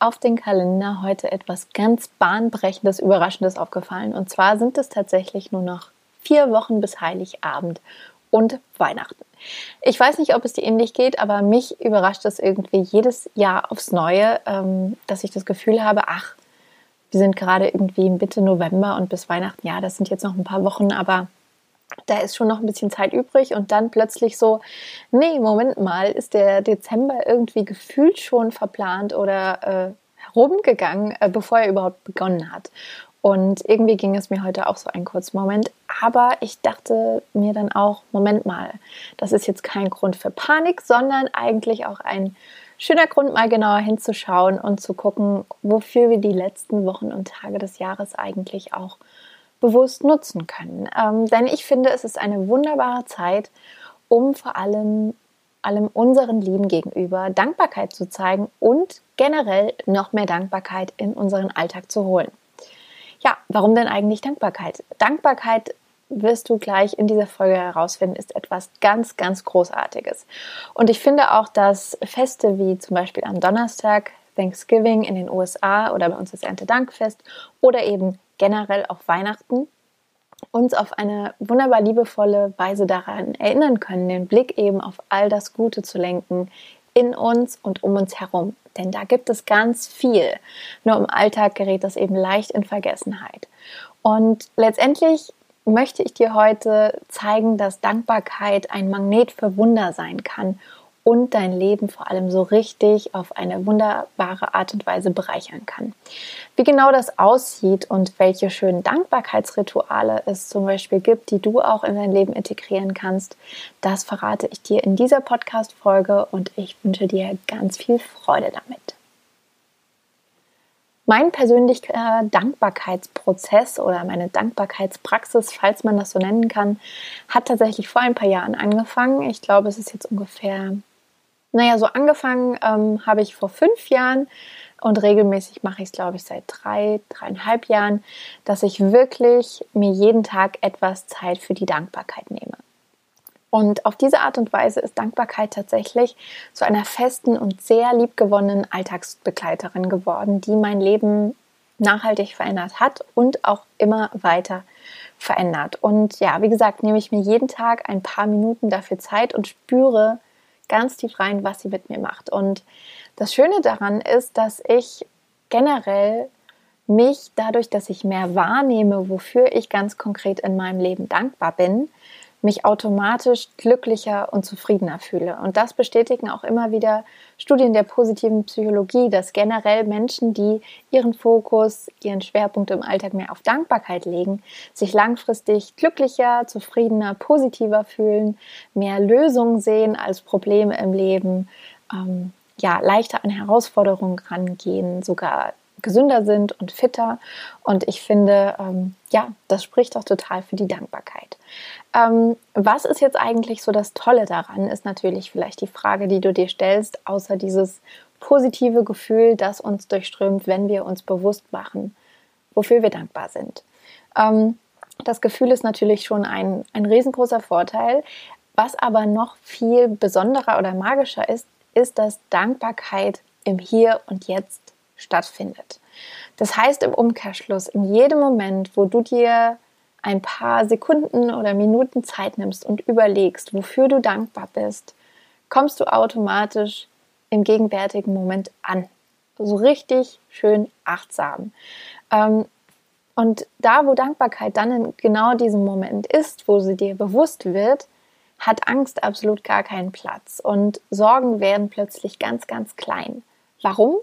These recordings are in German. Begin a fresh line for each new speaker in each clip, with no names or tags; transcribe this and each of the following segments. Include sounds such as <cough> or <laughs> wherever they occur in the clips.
auf den Kalender heute etwas ganz bahnbrechendes, überraschendes aufgefallen. Und zwar sind es tatsächlich nur noch vier Wochen bis Heiligabend und Weihnachten. Ich weiß nicht, ob es dir ähnlich geht, aber mich überrascht es irgendwie jedes Jahr aufs Neue, ähm, dass ich das Gefühl habe, ach, wir sind gerade irgendwie Mitte November und bis Weihnachten, ja, das sind jetzt noch ein paar Wochen, aber da ist schon noch ein bisschen Zeit übrig und dann plötzlich so, nee, Moment mal, ist der Dezember irgendwie gefühlt schon verplant oder äh, herumgegangen, äh, bevor er überhaupt begonnen hat. Und irgendwie ging es mir heute auch so einen kurzen Moment. Aber ich dachte mir dann auch, Moment mal, das ist jetzt kein Grund für Panik, sondern eigentlich auch ein schöner Grund, mal genauer hinzuschauen und zu gucken, wofür wir die letzten Wochen und Tage des Jahres eigentlich auch bewusst nutzen können. Ähm, denn ich finde, es ist eine wunderbare Zeit, um vor allem allem unseren Lieben gegenüber Dankbarkeit zu zeigen und generell noch mehr Dankbarkeit in unseren Alltag zu holen. Ja, warum denn eigentlich Dankbarkeit? Dankbarkeit wirst du gleich in dieser Folge herausfinden, ist etwas ganz, ganz Großartiges. Und ich finde auch, dass Feste wie zum Beispiel am Donnerstag, Thanksgiving in den USA oder bei uns das Erntedankfest oder eben generell auch Weihnachten uns auf eine wunderbar liebevolle Weise daran erinnern können, den Blick eben auf all das Gute zu lenken in uns und um uns herum. Denn da gibt es ganz viel. Nur im Alltag gerät das eben leicht in Vergessenheit. Und letztendlich möchte ich dir heute zeigen, dass Dankbarkeit ein Magnet für Wunder sein kann und dein Leben vor allem so richtig auf eine wunderbare Art und Weise bereichern kann. Wie genau das aussieht und welche schönen Dankbarkeitsrituale es zum Beispiel gibt, die du auch in dein Leben integrieren kannst, das verrate ich dir in dieser Podcast-Folge und ich wünsche dir ganz viel Freude damit. Mein persönlicher Dankbarkeitsprozess oder meine Dankbarkeitspraxis, falls man das so nennen kann, hat tatsächlich vor ein paar Jahren angefangen. Ich glaube, es ist jetzt ungefähr naja, so angefangen ähm, habe ich vor fünf Jahren und regelmäßig mache ich es, glaube ich, seit drei, dreieinhalb Jahren, dass ich wirklich mir jeden Tag etwas Zeit für die Dankbarkeit nehme. Und auf diese Art und Weise ist Dankbarkeit tatsächlich zu einer festen und sehr liebgewonnenen Alltagsbegleiterin geworden, die mein Leben nachhaltig verändert hat und auch immer weiter verändert. Und ja, wie gesagt, nehme ich mir jeden Tag ein paar Minuten dafür Zeit und spüre, ganz tief rein, was sie mit mir macht. Und das Schöne daran ist, dass ich generell mich dadurch, dass ich mehr wahrnehme, wofür ich ganz konkret in meinem Leben dankbar bin, mich automatisch glücklicher und zufriedener fühle. Und das bestätigen auch immer wieder Studien der positiven Psychologie, dass generell Menschen, die ihren Fokus, ihren Schwerpunkt im Alltag mehr auf Dankbarkeit legen, sich langfristig glücklicher, zufriedener, positiver fühlen, mehr Lösungen sehen als Probleme im Leben, ähm, ja, leichter an Herausforderungen rangehen, sogar gesünder sind und fitter. Und ich finde, ähm, ja, das spricht doch total für die Dankbarkeit. Ähm, was ist jetzt eigentlich so das Tolle daran, ist natürlich vielleicht die Frage, die du dir stellst, außer dieses positive Gefühl, das uns durchströmt, wenn wir uns bewusst machen, wofür wir dankbar sind. Ähm, das Gefühl ist natürlich schon ein, ein riesengroßer Vorteil. Was aber noch viel besonderer oder magischer ist, ist, dass Dankbarkeit im Hier und Jetzt stattfindet. Das heißt im Umkehrschluss, in jedem Moment, wo du dir ein paar Sekunden oder Minuten Zeit nimmst und überlegst, wofür du dankbar bist, kommst du automatisch im gegenwärtigen Moment an. So richtig schön achtsam. Ähm, und da, wo Dankbarkeit dann in genau diesem Moment ist, wo sie dir bewusst wird, hat Angst absolut gar keinen Platz und Sorgen werden plötzlich ganz, ganz klein. Warum?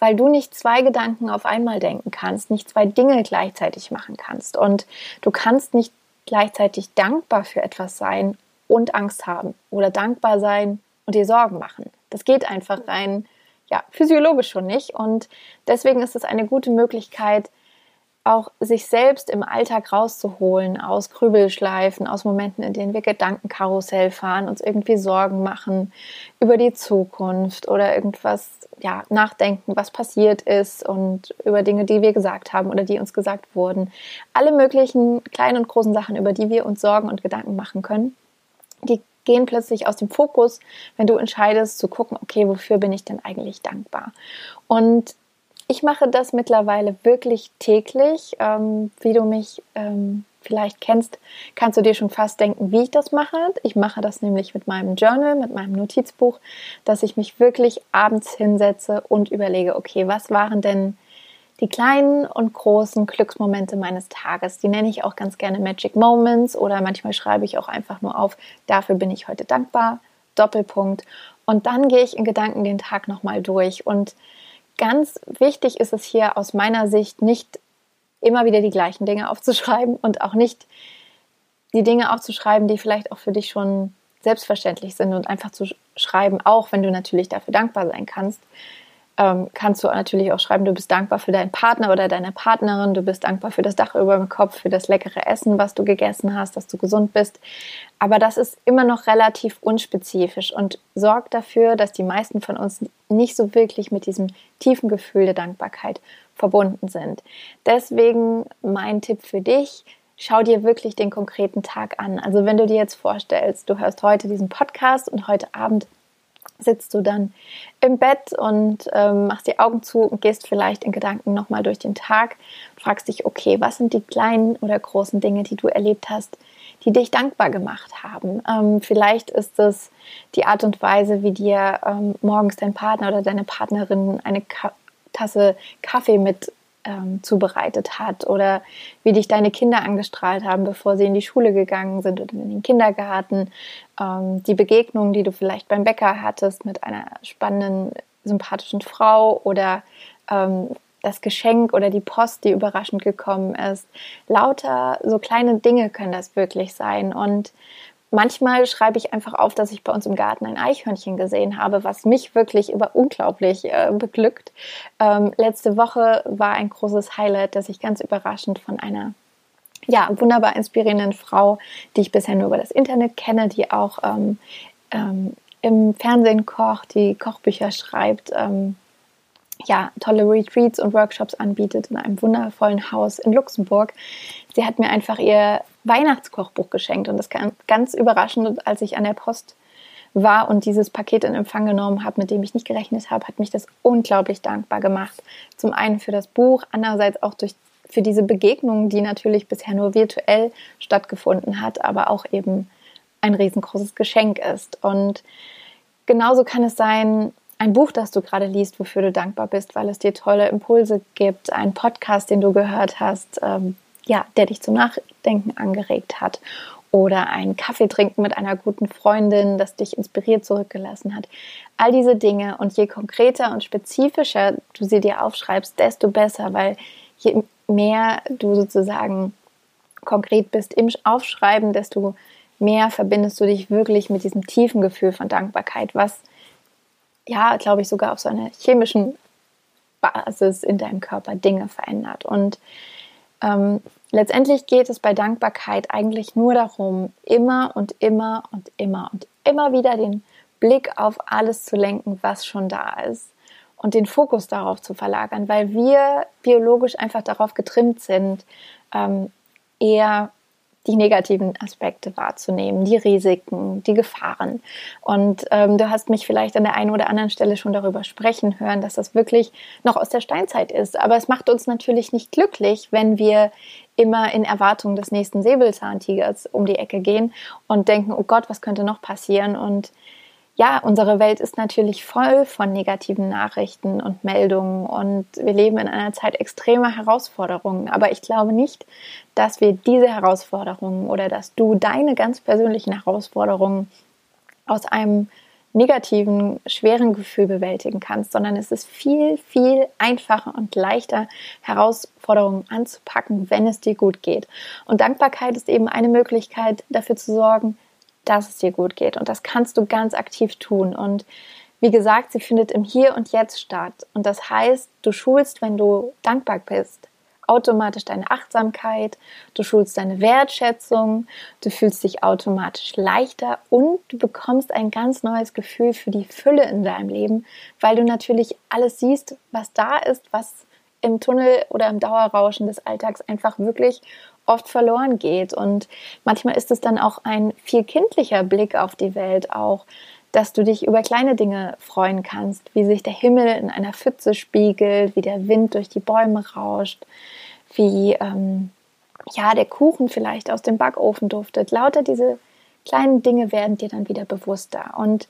Weil du nicht zwei Gedanken auf einmal denken kannst, nicht zwei Dinge gleichzeitig machen kannst. Und du kannst nicht gleichzeitig dankbar für etwas sein und Angst haben oder dankbar sein und dir Sorgen machen. Das geht einfach rein, ja, physiologisch schon nicht. Und deswegen ist es eine gute Möglichkeit, auch sich selbst im Alltag rauszuholen aus Grübelschleifen, aus Momenten, in denen wir Gedankenkarussell fahren, uns irgendwie Sorgen machen über die Zukunft oder irgendwas, ja, nachdenken, was passiert ist und über Dinge, die wir gesagt haben oder die uns gesagt wurden. Alle möglichen kleinen und großen Sachen, über die wir uns Sorgen und Gedanken machen können, die gehen plötzlich aus dem Fokus, wenn du entscheidest zu gucken, okay, wofür bin ich denn eigentlich dankbar? Und ich mache das mittlerweile wirklich täglich. Ähm, wie du mich ähm, vielleicht kennst, kannst du dir schon fast denken, wie ich das mache. Ich mache das nämlich mit meinem Journal, mit meinem Notizbuch, dass ich mich wirklich abends hinsetze und überlege, okay, was waren denn die kleinen und großen Glücksmomente meines Tages. Die nenne ich auch ganz gerne Magic Moments oder manchmal schreibe ich auch einfach nur auf, dafür bin ich heute dankbar, Doppelpunkt. Und dann gehe ich in Gedanken den Tag nochmal durch. Und ganz wichtig ist es hier aus meiner Sicht nicht immer wieder die gleichen Dinge aufzuschreiben und auch nicht die Dinge aufzuschreiben, die vielleicht auch für dich schon selbstverständlich sind und einfach zu schreiben, auch wenn du natürlich dafür dankbar sein kannst, ähm, kannst du natürlich auch schreiben, du bist dankbar für deinen Partner oder deine Partnerin, du bist dankbar für das Dach über dem Kopf, für das leckere Essen, was du gegessen hast, dass du gesund bist. Aber das ist immer noch relativ unspezifisch und sorgt dafür, dass die meisten von uns nicht so wirklich mit diesem tiefen Gefühl der Dankbarkeit verbunden sind. Deswegen mein Tipp für dich, schau dir wirklich den konkreten Tag an. Also wenn du dir jetzt vorstellst, du hörst heute diesen Podcast und heute Abend sitzt du dann im Bett und ähm, machst die Augen zu und gehst vielleicht in Gedanken nochmal durch den Tag, fragst dich, okay, was sind die kleinen oder großen Dinge, die du erlebt hast, die dich dankbar gemacht haben. Ähm, vielleicht ist es die Art und Weise, wie dir ähm, morgens dein Partner oder deine Partnerin eine Ka Tasse Kaffee mit ähm, zubereitet hat oder wie dich deine Kinder angestrahlt haben, bevor sie in die Schule gegangen sind oder in den Kindergarten, ähm, die Begegnung, die du vielleicht beim Bäcker hattest mit einer spannenden, sympathischen Frau oder ähm, das Geschenk oder die Post, die überraschend gekommen ist. Lauter so kleine Dinge können das wirklich sein und Manchmal schreibe ich einfach auf, dass ich bei uns im Garten ein Eichhörnchen gesehen habe, was mich wirklich über unglaublich äh, beglückt. Ähm, letzte Woche war ein großes Highlight, dass ich ganz überraschend von einer ja, wunderbar inspirierenden Frau, die ich bisher nur über das Internet kenne, die auch ähm, ähm, im Fernsehen kocht, die Kochbücher schreibt, ähm, ja, tolle Retreats und Workshops anbietet in einem wundervollen Haus in Luxemburg. Sie hat mir einfach ihr Weihnachtskochbuch geschenkt und das kam ganz überraschend, als ich an der Post war und dieses Paket in Empfang genommen habe, mit dem ich nicht gerechnet habe, hat mich das unglaublich dankbar gemacht. Zum einen für das Buch, andererseits auch durch, für diese Begegnung, die natürlich bisher nur virtuell stattgefunden hat, aber auch eben ein riesengroßes Geschenk ist. Und genauso kann es sein, ein Buch, das du gerade liest, wofür du dankbar bist, weil es dir tolle Impulse gibt, ein Podcast, den du gehört hast, ähm, ja, der dich zum Nachdenken angeregt hat oder ein Kaffee trinken mit einer guten Freundin, das dich inspiriert zurückgelassen hat. All diese Dinge und je konkreter und spezifischer du sie dir aufschreibst, desto besser, weil je mehr du sozusagen konkret bist im Aufschreiben, desto mehr verbindest du dich wirklich mit diesem tiefen Gefühl von Dankbarkeit, was ja, glaube ich, sogar auf so einer chemischen Basis in deinem Körper Dinge verändert. Und ähm, letztendlich geht es bei Dankbarkeit eigentlich nur darum, immer und immer und immer und immer wieder den Blick auf alles zu lenken, was schon da ist und den Fokus darauf zu verlagern, weil wir biologisch einfach darauf getrimmt sind, ähm, eher die negativen Aspekte wahrzunehmen, die Risiken, die Gefahren. Und ähm, du hast mich vielleicht an der einen oder anderen Stelle schon darüber sprechen hören, dass das wirklich noch aus der Steinzeit ist. Aber es macht uns natürlich nicht glücklich, wenn wir immer in Erwartung des nächsten Säbelzahntigers um die Ecke gehen und denken, oh Gott, was könnte noch passieren? Und ja, unsere Welt ist natürlich voll von negativen Nachrichten und Meldungen und wir leben in einer Zeit extremer Herausforderungen. Aber ich glaube nicht, dass wir diese Herausforderungen oder dass du deine ganz persönlichen Herausforderungen aus einem negativen, schweren Gefühl bewältigen kannst, sondern es ist viel, viel einfacher und leichter, Herausforderungen anzupacken, wenn es dir gut geht. Und Dankbarkeit ist eben eine Möglichkeit, dafür zu sorgen, dass es dir gut geht. Und das kannst du ganz aktiv tun. Und Wie gesagt, sie findet im Hier und Jetzt statt. Und das heißt, du schulst, wenn du dankbar bist, automatisch deine Achtsamkeit, du schulst deine Wertschätzung, du fühlst dich automatisch leichter und du bekommst ein ganz neues Gefühl für die Fülle in deinem Leben, weil du natürlich alles siehst, was da ist, was im Tunnel oder im Dauerrauschen des Alltags einfach wirklich oft verloren geht. Und manchmal ist es dann auch ein viel kindlicher Blick auf die Welt auch, dass du dich über kleine Dinge freuen kannst, wie sich der Himmel in einer Pfütze spiegelt, wie der Wind durch die Bäume rauscht, wie ähm, ja der Kuchen vielleicht aus dem Backofen duftet. Lauter diese kleinen Dinge werden dir dann wieder bewusster. Und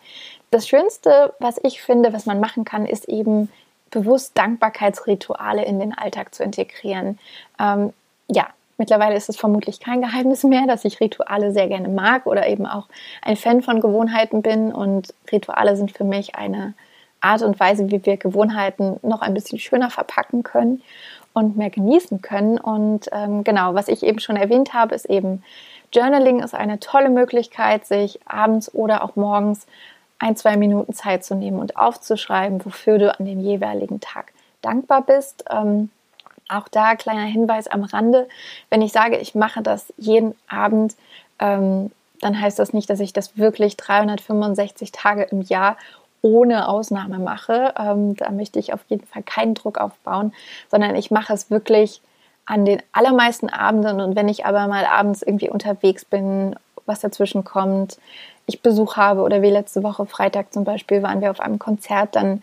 das Schönste, was ich finde, was man machen kann, ist eben bewusst Dankbarkeitsrituale in den Alltag zu integrieren. Ähm, ja, Mittlerweile ist es vermutlich kein Geheimnis mehr, dass ich Rituale sehr gerne mag oder eben auch ein Fan von Gewohnheiten bin. Und Rituale sind für mich eine Art und Weise, wie wir Gewohnheiten noch ein bisschen schöner verpacken können und mehr genießen können. Und ähm, genau, was ich eben schon erwähnt habe, ist eben Journaling ist eine tolle Möglichkeit, sich abends oder auch morgens ein, zwei Minuten Zeit zu nehmen und aufzuschreiben, wofür du an dem jeweiligen Tag dankbar bist. Ähm, auch da kleiner Hinweis am Rande. Wenn ich sage, ich mache das jeden Abend, ähm, dann heißt das nicht, dass ich das wirklich 365 Tage im Jahr ohne Ausnahme mache. Ähm, da möchte ich auf jeden Fall keinen Druck aufbauen, sondern ich mache es wirklich an den allermeisten Abenden. Und wenn ich aber mal abends irgendwie unterwegs bin, was dazwischen kommt, ich Besuch habe oder wie letzte Woche Freitag zum Beispiel waren wir auf einem Konzert, dann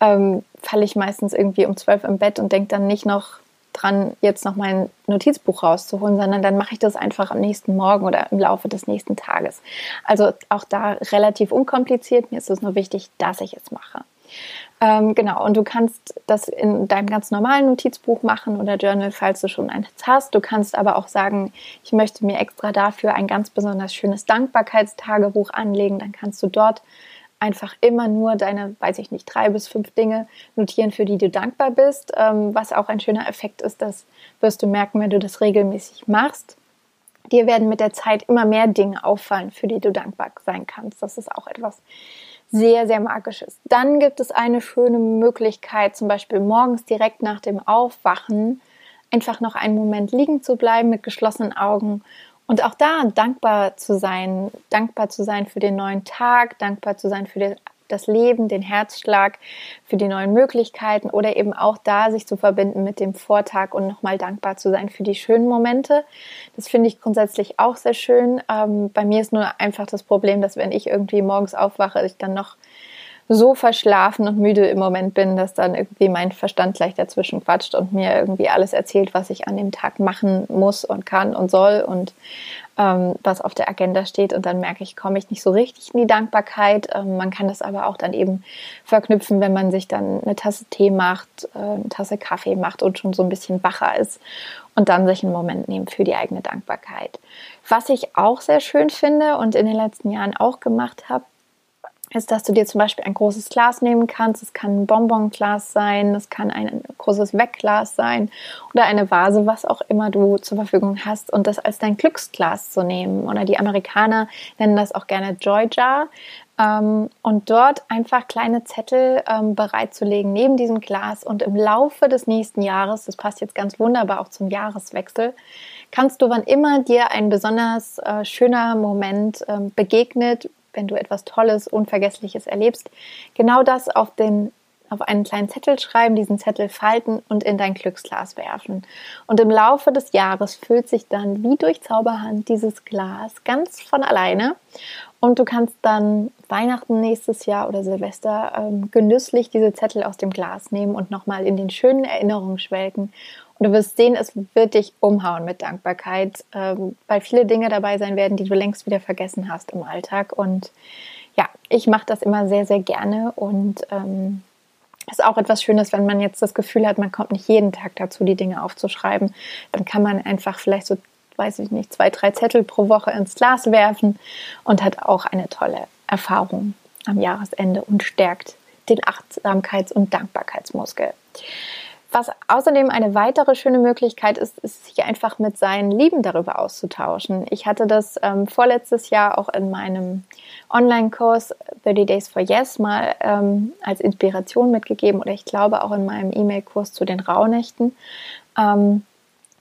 ähm, falle ich meistens irgendwie um zwölf im Bett und denke dann nicht noch dran, jetzt noch mein Notizbuch rauszuholen, sondern dann mache ich das einfach am nächsten Morgen oder im Laufe des nächsten Tages. Also auch da relativ unkompliziert. Mir ist es nur wichtig, dass ich es mache. Ähm, genau, und du kannst das in deinem ganz normalen Notizbuch machen oder Journal, falls du schon eins hast. Du kannst aber auch sagen, ich möchte mir extra dafür ein ganz besonders schönes Dankbarkeitstagebuch anlegen. Dann kannst du dort einfach immer nur deine, weiß ich nicht, drei bis fünf Dinge notieren, für die du dankbar bist. Ähm, was auch ein schöner Effekt ist, das wirst du merken, wenn du das regelmäßig machst. Dir werden mit der Zeit immer mehr Dinge auffallen, für die du dankbar sein kannst. Das ist auch etwas sehr, sehr magisches. Dann gibt es eine schöne Möglichkeit, zum Beispiel morgens direkt nach dem Aufwachen einfach noch einen Moment liegen zu bleiben mit geschlossenen Augen und auch da dankbar zu sein, dankbar zu sein für den neuen Tag, dankbar zu sein für das Leben, den Herzschlag, für die neuen Möglichkeiten oder eben auch da sich zu verbinden mit dem Vortag und nochmal dankbar zu sein für die schönen Momente. Das finde ich grundsätzlich auch sehr schön. Ähm, bei mir ist nur einfach das Problem, dass wenn ich irgendwie morgens aufwache, ich dann noch so verschlafen und müde im Moment bin, dass dann irgendwie mein Verstand gleich dazwischen quatscht und mir irgendwie alles erzählt, was ich an dem Tag machen muss und kann und soll und ähm, was auf der Agenda steht. Und dann merke ich, komme ich nicht so richtig in die Dankbarkeit. Ähm, man kann das aber auch dann eben verknüpfen, wenn man sich dann eine Tasse Tee macht, äh, eine Tasse Kaffee macht und schon so ein bisschen wacher ist und dann sich einen Moment nehmen für die eigene Dankbarkeit. Was ich auch sehr schön finde und in den letzten Jahren auch gemacht habe, ist, dass du dir zum Beispiel ein großes Glas nehmen kannst. Es kann ein Bonbonglas sein, es kann ein großes Wegglas sein oder eine Vase, was auch immer du zur Verfügung hast und das als dein Glücksglas zu nehmen. Oder die Amerikaner nennen das auch gerne Joy Jar. Ähm, und dort einfach kleine Zettel ähm, bereitzulegen neben diesem Glas und im Laufe des nächsten Jahres, das passt jetzt ganz wunderbar auch zum Jahreswechsel, kannst du, wann immer dir ein besonders äh, schöner Moment ähm, begegnet, wenn du etwas Tolles, Unvergessliches erlebst, genau das auf den auf einen kleinen Zettel schreiben, diesen Zettel falten und in dein Glücksglas werfen. Und im Laufe des Jahres füllt sich dann wie durch Zauberhand dieses Glas ganz von alleine. Und du kannst dann Weihnachten nächstes Jahr oder Silvester ähm, genüsslich diese Zettel aus dem Glas nehmen und nochmal in den schönen Erinnerungen schwelgen du wirst sehen, es wird dich umhauen mit Dankbarkeit, ähm, weil viele Dinge dabei sein werden, die du längst wieder vergessen hast im Alltag. Und ja, ich mache das immer sehr, sehr gerne und ähm, ist auch etwas Schönes, wenn man jetzt das Gefühl hat, man kommt nicht jeden Tag dazu, die Dinge aufzuschreiben. Dann kann man einfach vielleicht so, weiß ich nicht, zwei, drei Zettel pro Woche ins Glas werfen und hat auch eine tolle Erfahrung am Jahresende und stärkt den Achtsamkeits- und Dankbarkeitsmuskel. Was außerdem eine weitere schöne Möglichkeit ist, ist sich einfach mit seinen Lieben darüber auszutauschen. Ich hatte das ähm, vorletztes Jahr auch in meinem Online-Kurs 30 Days for Yes mal ähm, als Inspiration mitgegeben oder ich glaube auch in meinem E-Mail-Kurs zu den Rauhnächten. Ähm,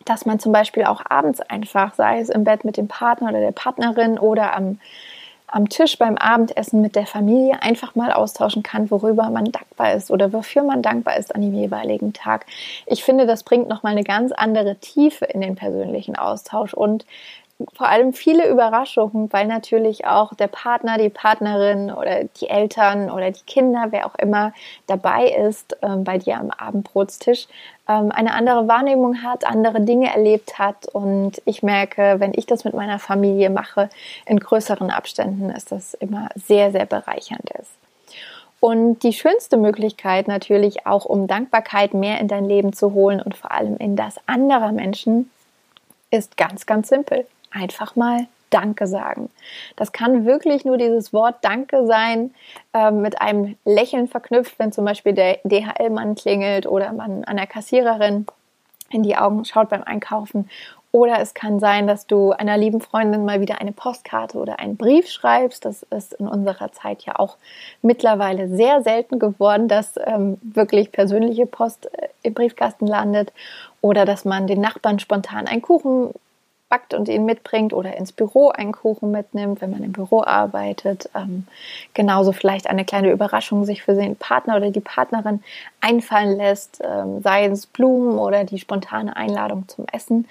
dass man zum Beispiel auch abends einfach, sei es im Bett mit dem Partner oder der Partnerin oder am am Tisch beim Abendessen mit der Familie einfach mal austauschen kann, worüber man dankbar ist oder wofür man dankbar ist an dem jeweiligen Tag. Ich finde, das bringt nochmal eine ganz andere Tiefe in den persönlichen Austausch und vor allem viele Überraschungen, weil natürlich auch der Partner, die Partnerin oder die Eltern oder die Kinder, wer auch immer dabei ist ähm, bei dir am Abendbrotstisch, ähm, eine andere Wahrnehmung hat, andere Dinge erlebt hat. Und ich merke, wenn ich das mit meiner Familie mache, in größeren Abständen, ist das immer sehr, sehr bereichernd ist. Und die schönste Möglichkeit natürlich auch, um Dankbarkeit mehr in dein Leben zu holen und vor allem in das anderer Menschen, ist ganz, ganz simpel einfach mal Danke sagen. Das kann wirklich nur dieses Wort Danke sein, äh, mit einem Lächeln verknüpft, wenn zum Beispiel der DHL-Mann klingelt oder man an der Kassiererin in die Augen schaut beim Einkaufen. Oder es kann sein, dass du einer lieben Freundin mal wieder eine Postkarte oder einen Brief schreibst. Das ist in unserer Zeit ja auch mittlerweile sehr selten geworden, dass ähm, wirklich persönliche Post äh, im Briefkasten landet. Oder dass man den Nachbarn spontan einen Kuchen backt und ihn mitbringt oder ins Büro einen Kuchen mitnimmt, wenn man im Büro arbeitet. Ähm, genauso vielleicht eine kleine Überraschung sich für den Partner oder die Partnerin einfallen lässt, ähm, sei es Blumen oder die spontane Einladung zum Essen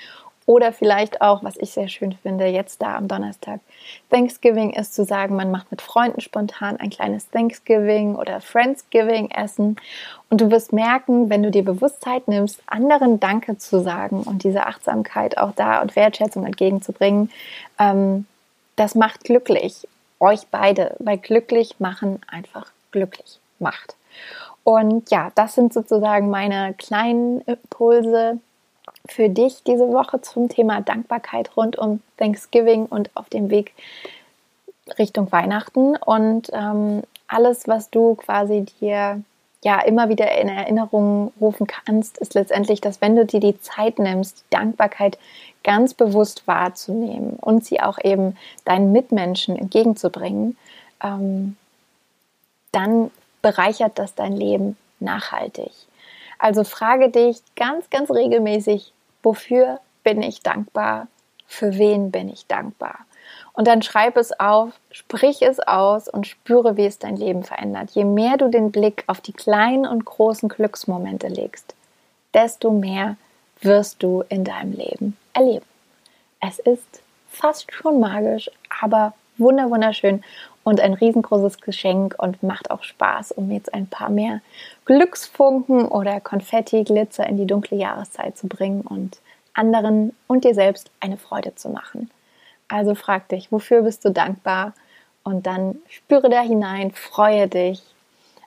oder vielleicht auch, was ich sehr schön finde, jetzt da am Donnerstag Thanksgiving ist zu sagen, man macht mit Freunden spontan ein kleines Thanksgiving oder Friendsgiving Essen. Und du wirst merken, wenn du dir Bewusstheit nimmst, anderen Danke zu sagen und diese Achtsamkeit auch da und Wertschätzung entgegenzubringen, ähm, das macht glücklich. Euch beide, weil glücklich machen einfach glücklich macht. Und ja, das sind sozusagen meine kleinen Impulse, für dich diese Woche zum Thema Dankbarkeit rund um Thanksgiving und auf dem Weg Richtung Weihnachten. Und ähm, alles, was du quasi dir ja immer wieder in Erinnerung rufen kannst, ist letztendlich, dass wenn du dir die Zeit nimmst, die Dankbarkeit ganz bewusst wahrzunehmen und sie auch eben deinen Mitmenschen entgegenzubringen, ähm, dann bereichert das dein Leben nachhaltig. Also frage dich ganz, ganz regelmäßig, wofür bin ich dankbar, für wen bin ich dankbar. Und dann schreib es auf, sprich es aus und spüre, wie es dein Leben verändert. Je mehr du den Blick auf die kleinen und großen Glücksmomente legst, desto mehr wirst du in deinem Leben erleben. Es ist fast schon magisch, aber wunderschön und ein riesengroßes Geschenk und macht auch Spaß, um jetzt ein paar mehr Glücksfunken oder Konfetti-Glitzer in die dunkle Jahreszeit zu bringen und anderen und dir selbst eine Freude zu machen. Also frag dich, wofür bist du dankbar? Und dann spüre da hinein, freue dich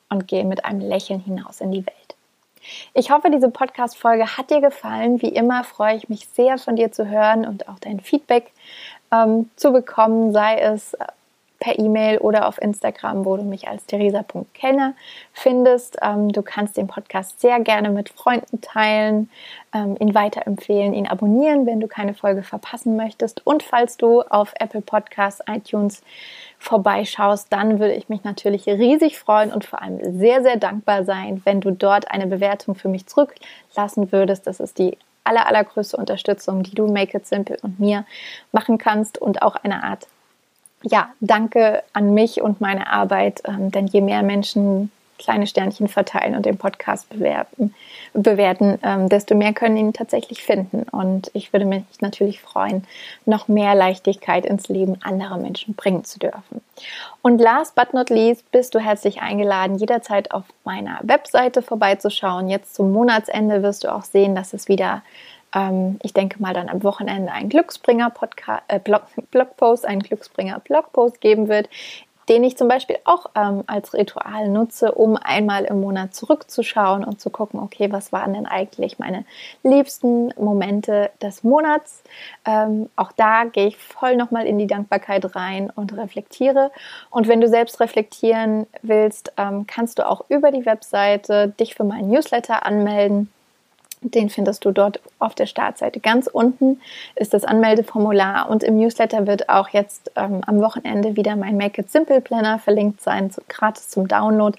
und gehe mit einem Lächeln hinaus in die Welt. Ich hoffe, diese Podcast-Folge hat dir gefallen. Wie immer freue ich mich sehr von dir zu hören und auch dein Feedback ähm, zu bekommen, sei es per E-Mail oder auf Instagram, wo du mich als theresa.kellner findest. Ähm, du kannst den Podcast sehr gerne mit Freunden teilen, ähm, ihn weiterempfehlen, ihn abonnieren, wenn du keine Folge verpassen möchtest. Und falls du auf Apple Podcasts, iTunes vorbeischaust, dann würde ich mich natürlich riesig freuen und vor allem sehr, sehr dankbar sein, wenn du dort eine Bewertung für mich zurücklassen würdest. Das ist die aller, allergrößte Unterstützung, die du Make It Simple und mir machen kannst und auch eine Art ja, danke an mich und meine Arbeit, ähm, denn je mehr Menschen kleine Sternchen verteilen und den Podcast bewerten, bewerten ähm, desto mehr können ihn tatsächlich finden. Und ich würde mich natürlich freuen, noch mehr Leichtigkeit ins Leben anderer Menschen bringen zu dürfen. Und last but not least bist du herzlich eingeladen, jederzeit auf meiner Webseite vorbeizuschauen. Jetzt zum Monatsende wirst du auch sehen, dass es wieder ähm, ich denke mal dann am Wochenende einen Glücksbringer Podcast, äh, Blog, <laughs> Blogpost, einen Glücksbringer Blogpost geben wird, den ich zum Beispiel auch ähm, als Ritual nutze, um einmal im Monat zurückzuschauen und zu gucken, okay, was waren denn eigentlich meine liebsten Momente des Monats? Ähm, auch da gehe ich voll nochmal in die Dankbarkeit rein und reflektiere. Und wenn du selbst reflektieren willst, ähm, kannst du auch über die Webseite dich für meinen Newsletter anmelden Den findest du dort auf der Startseite. Ganz unten ist das Anmeldeformular und im Newsletter wird auch jetzt ähm, am Wochenende wieder mein Make It Simple Planner verlinkt sein, so, gratis zum Download,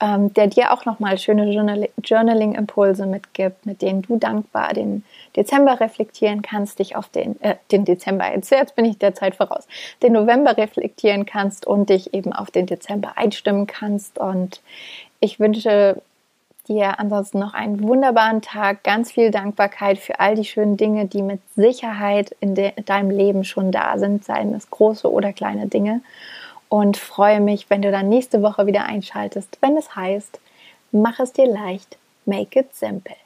ähm, der dir auch nochmal schöne Journal Journaling-Impulse mitgibt, mit denen du dankbar den Dezember reflektieren kannst, dich auf den, äh, den Dezember, jetzt, jetzt bin ich der Zeit voraus, den November reflektieren kannst und dich eben auf den Dezember einstimmen kannst. Und ich wünsche dir ansonsten noch einen wunderbaren Tag, ganz viel Dankbarkeit für all die schönen Dinge, die mit Sicherheit in, de deinem Leben schon da sind, seien es große oder kleine Dinge. Und freue mich, wenn du dann nächste Woche wieder einschaltest, wenn es heißt, mach es dir leicht, make it simple.